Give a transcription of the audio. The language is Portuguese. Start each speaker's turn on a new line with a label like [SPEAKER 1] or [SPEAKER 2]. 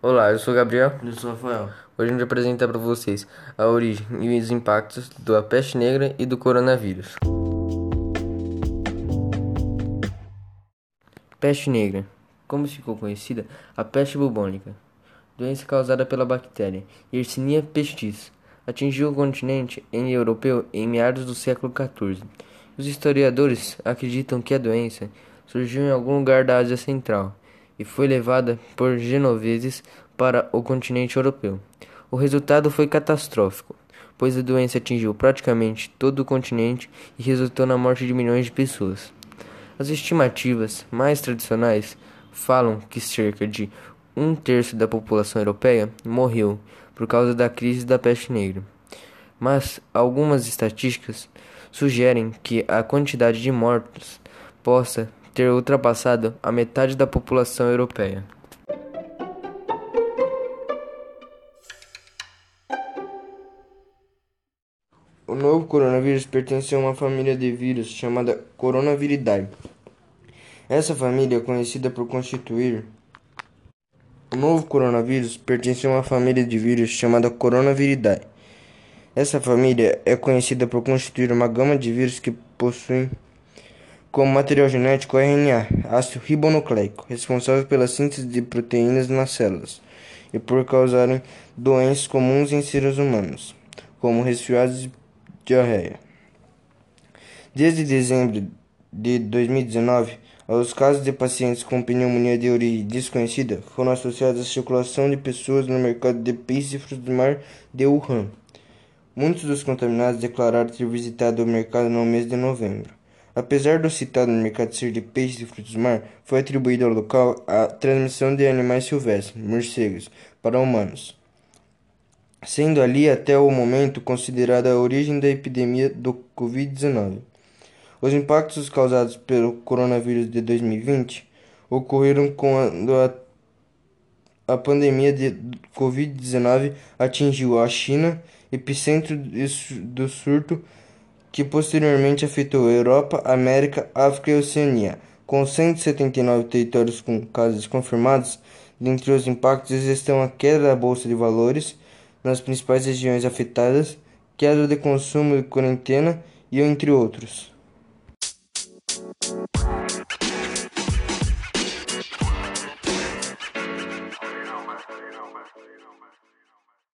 [SPEAKER 1] Olá, eu sou o Gabriel.
[SPEAKER 2] Eu sou o Rafael.
[SPEAKER 1] Hoje a gente vai apresentar para vocês a origem e os impactos da peste negra e do coronavírus. Peste negra. Como ficou conhecida, a peste bubônica, doença causada pela bactéria Yersinia pestis, atingiu o continente europeu em meados do século XIV. Os historiadores acreditam que a doença surgiu em algum lugar da Ásia Central e foi levada por genoveses para o continente europeu. O resultado foi catastrófico, pois a doença atingiu praticamente todo o continente e resultou na morte de milhões de pessoas. As estimativas mais tradicionais falam que cerca de um terço da população europeia morreu por causa da crise da peste negra. Mas algumas estatísticas sugerem que a quantidade de mortos possa ter ultrapassado a metade da população europeia.
[SPEAKER 2] O novo coronavírus pertence a uma família de vírus chamada Coronaviridae. Essa família é conhecida por constituir o novo coronavírus pertence a uma família de vírus chamada Coronaviridae. Essa família é conhecida por constituir uma gama de vírus que possuem como material genético o RNA, ácido ribonucleico, responsável pela síntese de proteínas nas células e por causarem doenças comuns em seres humanos, como resfriados e diarreia. Desde dezembro de 2019, os casos de pacientes com pneumonia de origem desconhecida foram associados à circulação de pessoas no mercado de frutos do mar de Wuhan. Muitos dos contaminados declararam ter visitado o mercado no mês de novembro. Apesar do citado mercado ser de peixes e frutos do mar, foi atribuído ao local a transmissão de animais silvestres, morcegos, para humanos, sendo ali até o momento considerada a origem da epidemia do Covid-19. Os impactos causados pelo coronavírus de 2020 ocorreram quando a, a pandemia de Covid-19 atingiu a China, epicentro do surto que posteriormente afetou a Europa, América, África e Oceania. Com 179 territórios com casos confirmados, dentre os impactos estão a queda da bolsa de valores nas principais regiões afetadas, queda de consumo e quarentena e entre outros.